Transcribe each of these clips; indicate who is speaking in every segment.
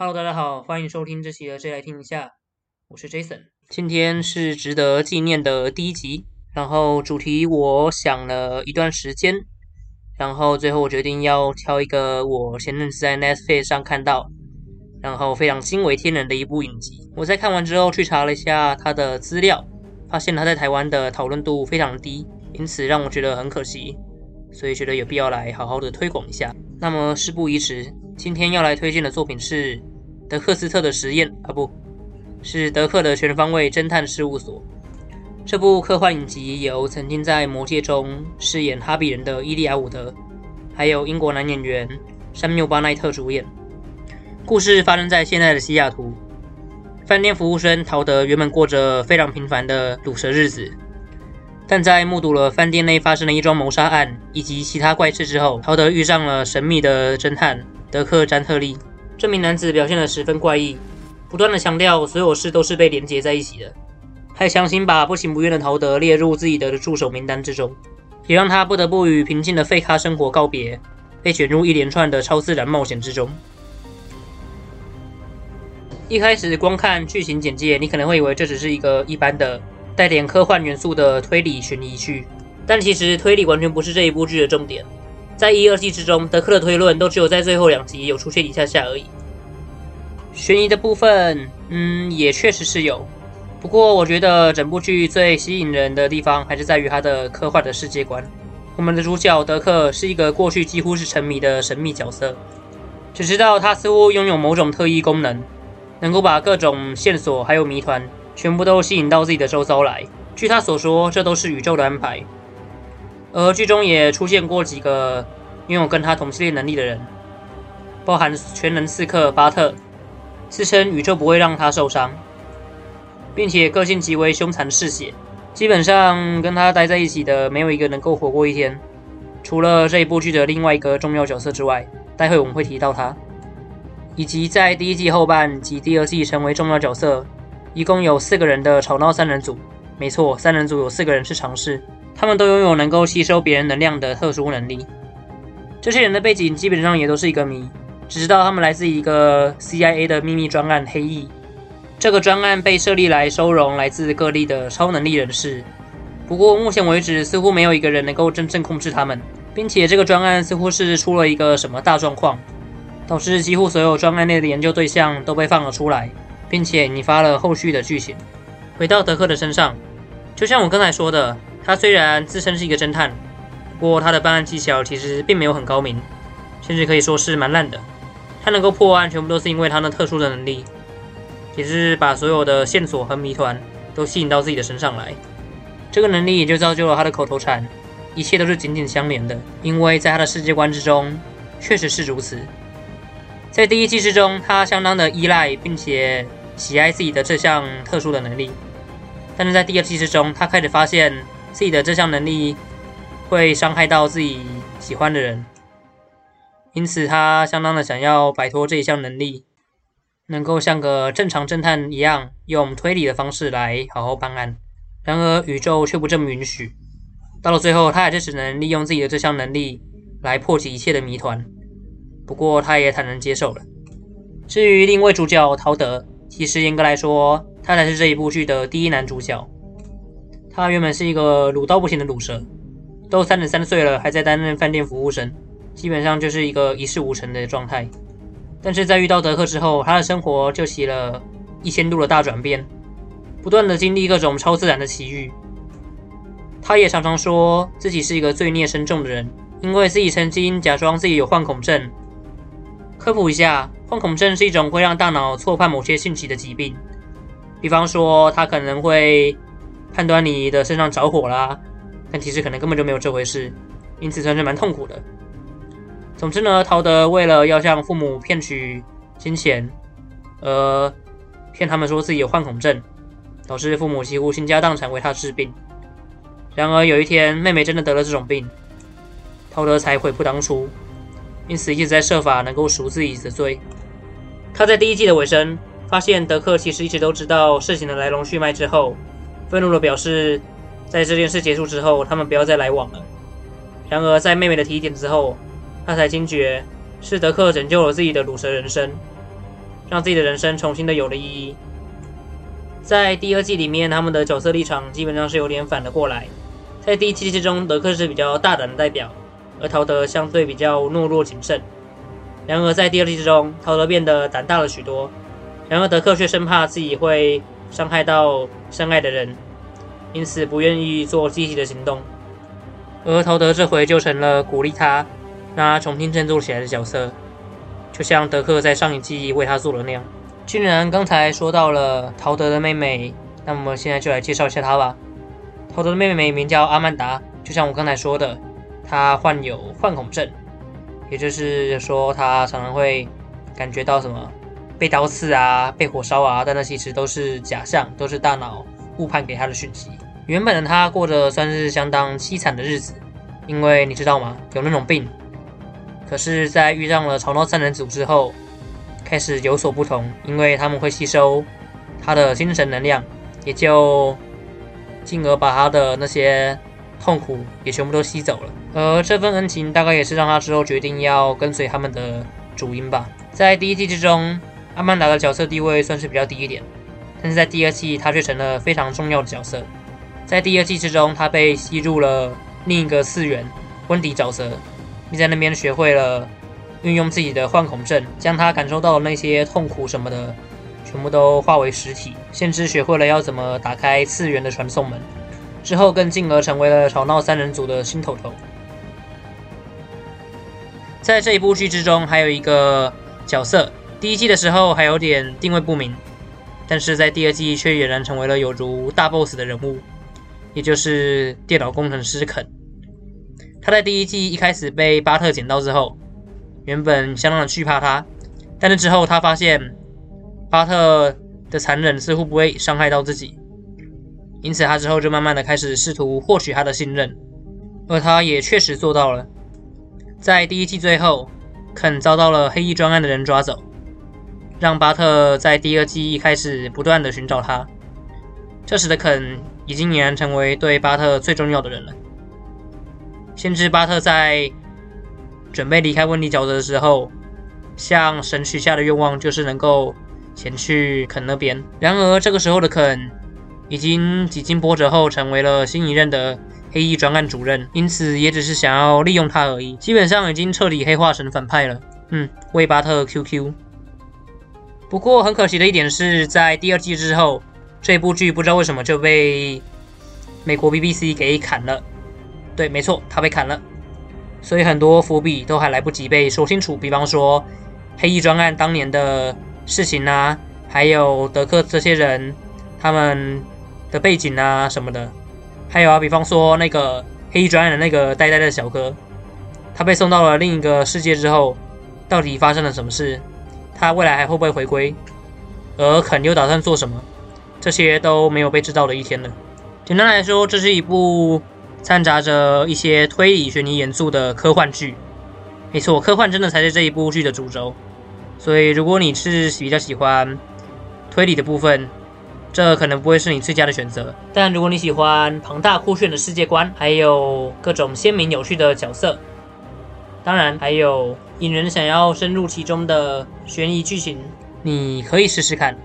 Speaker 1: Hello，大家好，欢迎收听这期的《这来听一下》，我是 Jason。今天是值得纪念的第一集，然后主题我想了一段时间，然后最后我决定要挑一个我前阵子在 Netflix 上看到，然后非常惊为天人的一部影集。我在看完之后去查了一下它的资料，发现它在台湾的讨论度非常低，因此让我觉得很可惜，所以觉得有必要来好好的推广一下。那么事不宜迟，今天要来推荐的作品是德克斯特的实验啊，不是德克的全方位侦探事务所。这部科幻影集由曾经在《魔戒》中饰演哈比人的伊利亚伍德，还有英国男演员山缪巴奈特主演。故事发生在现在的西雅图，饭店服务生陶德原本过着非常平凡的赌神日子。但在目睹了饭店内发生的一桩谋杀案以及其他怪事之后，陶德遇上了神秘的侦探德克·詹特利。这名男子表现得十分怪异，不断的强调所有事都是被连结在一起的，还强行把不情不愿的陶德列入自己的助手名单之中，也让他不得不与平静的废咖生活告别，被卷入一连串的超自然冒险之中。一开始光看剧情简介，你可能会以为这只是一个一般的。带点科幻元素的推理悬疑剧，但其实推理完全不是这一部剧的重点。在一、二季之中，德克的推论都只有在最后两集有出现一下下而已。悬疑的部分，嗯，也确实是有。不过，我觉得整部剧最吸引人的地方还是在于它的科幻的世界观。我们的主角德克是一个过去几乎是沉迷的神秘角色，只知道他似乎拥有某种特异功能，能够把各种线索还有谜团。全部都吸引到自己的周遭来。据他所说，这都是宇宙的安排。而剧中也出现过几个拥有跟他同系列能力的人，包含全能刺客巴特，自称宇宙不会让他受伤，并且个性极为凶残嗜血。基本上跟他待在一起的没有一个能够活过一天。除了这一部剧的另外一个重要角色之外，待会我们会提到他，以及在第一季后半及第二季成为重要角色。一共有四个人的吵闹三人组，没错，三人组有四个人是常试，他们都拥有能够吸收别人能量的特殊能力。这些人的背景基本上也都是一个谜，只知道他们来自一个 CIA 的秘密专案黑翼。这个专案被设立来收容来自各地的超能力人士，不过目前为止似乎没有一个人能够真正控制他们，并且这个专案似乎是出了一个什么大状况，导致几乎所有专案内的研究对象都被放了出来。并且引发了后续的剧情。回到德克的身上，就像我刚才说的，他虽然自称是一个侦探，不过他的办案技巧其实并没有很高明，甚至可以说是蛮烂的。他能够破案，全部都是因为他那特殊的能力，也是把所有的线索和谜团都吸引到自己的身上来。这个能力也就造就了他的口头禅：“一切都是紧紧相连的。”因为在他的世界观之中，确实是如此。在第一季之中，他相当的依赖并且。喜爱自己的这项特殊的能力，但是在第二季之中，他开始发现自己的这项能力会伤害到自己喜欢的人，因此他相当的想要摆脱这一项能力，能够像个正常侦探一样，用推理的方式来好好办案。然而宇宙却不这么允许，到了最后，他还是只能利用自己的这项能力来破解一切的谜团。不过他也坦然接受了。至于另一位主角陶德。其实严格来说，他才是这一部剧的第一男主角。他原本是一个鲁到不行的鲁蛇，都三十三岁了还在担任饭店服务生，基本上就是一个一事无成的状态。但是在遇到德克之后，他的生活就起了一千度的大转变，不断的经历各种超自然的奇遇。他也常常说自己是一个罪孽深重的人，因为自己曾经假装自己有幻恐症。科普一下。幻恐症是一种会让大脑错判某些信息的疾病，比方说他可能会判断你的身上着火啦，但其实可能根本就没有这回事，因此算是蛮痛苦的。总之呢，陶德为了要向父母骗取金钱，而骗他们说自己有幻恐症，导致父母几乎倾家荡产为他治病。然而有一天，妹妹真的得了这种病，陶德才悔不当初，因此一直在设法能够赎自己的罪。他在第一季的尾声发现德克其实一直都知道事情的来龙去脉之后，愤怒的表示，在这件事结束之后，他们不要再来往了。然而在妹妹的提点之后，他才惊觉是德克拯救了自己的鲁蛇人生。让自己的人生重新的有了意义。在第二季里面，他们的角色立场基本上是有点反了过来。在第一季之中，德克是比较大胆的代表，而陶德相对比较懦弱谨慎。然而在第二季之中，陶德变得胆大了许多，然而德克却生怕自己会伤害到深爱的人，因此不愿意做积极的行动。而陶德这回就成了鼓励他、让他重新振作起来的角色，就像德克在上一季为他做的那样。既然刚才说到了陶德的妹妹，那么现在就来介绍一下她吧。陶德的妹妹名叫阿曼达，就像我刚才说的，她患有幻恐症，也就是说她常常会感觉到什么被刀刺啊、被火烧啊，但那其实都是假象，都是大脑误判给他的讯息。原本的他过着算是相当凄惨的日子，因为你知道吗？有那种病。可是，在遇上了吵闹三人组之后。开始有所不同，因为他们会吸收他的精神能量，也就进而把他的那些痛苦也全部都吸走了。而这份恩情大概也是让他之后决定要跟随他们的主因吧。在第一季之中，阿曼达的角色地位算是比较低一点，但是在第二季他却成了非常重要的角色。在第二季之中，他被吸入了另一个次元温迪沼泽，并在那边学会了。运用自己的幻恐症，将他感受到的那些痛苦什么的，全部都化为实体，甚至学会了要怎么打开次元的传送门。之后更进而成为了吵闹三人组的新头头。在这一部剧之中，还有一个角色，第一季的时候还有点定位不明，但是在第二季却俨然成为了有如大 boss 的人物，也就是电脑工程师肯。他在第一季一开始被巴特捡到之后。原本相当的惧怕他，但是之后他发现巴特的残忍似乎不会伤害到自己，因此他之后就慢慢的开始试图获取他的信任，而他也确实做到了。在第一季最后，肯遭到了黑衣专案的人抓走，让巴特在第二季一开始不断的寻找他。这时的肯已经俨然成为对巴特最重要的人了，先知巴特在。准备离开温迪沼泽的时候，向神许下的愿望就是能够前去肯那边。然而，这个时候的肯已经几经波折后成为了新一任的黑衣专案主任，因此也只是想要利用他而已。基本上已经彻底黑化成反派了。嗯，为巴特 QQ。不过很可惜的一点是，在第二季之后，这部剧不知道为什么就被美国 BBC 给砍了。对，没错，他被砍了。所以很多伏笔都还来不及被说清楚，比方说黑衣专案当年的事情啊，还有德克这些人他们的背景啊什么的，还有啊，比方说那个黑衣专案的那个呆呆的小哥，他被送到了另一个世界之后，到底发生了什么事？他未来还会不会回归？而肯又打算做什么？这些都没有被知道的一天了。简单来说，这是一部。掺杂着一些推理、悬疑、元素的科幻剧，没错，科幻真的才是这一部剧的主轴。所以，如果你是比较喜欢推理的部分，这可能不会是你最佳的选择。但如果你喜欢庞大酷炫的世界观，还有各种鲜明有趣的角色，当然还有引人想要深入其中的悬疑剧情，你可以试试看。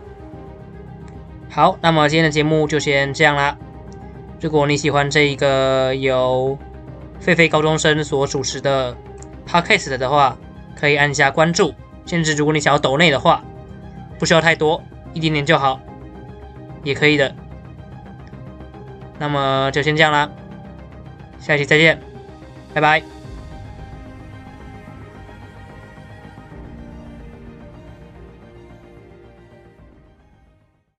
Speaker 1: 好，那么今天的节目就先这样啦。如果你喜欢这一个由狒狒高中生所主持的 podcast 的话，可以按下关注。甚至如果你想要抖内的话，不需要太多，一点点就好，也可以的。那么就先这样啦，下期再见，拜拜。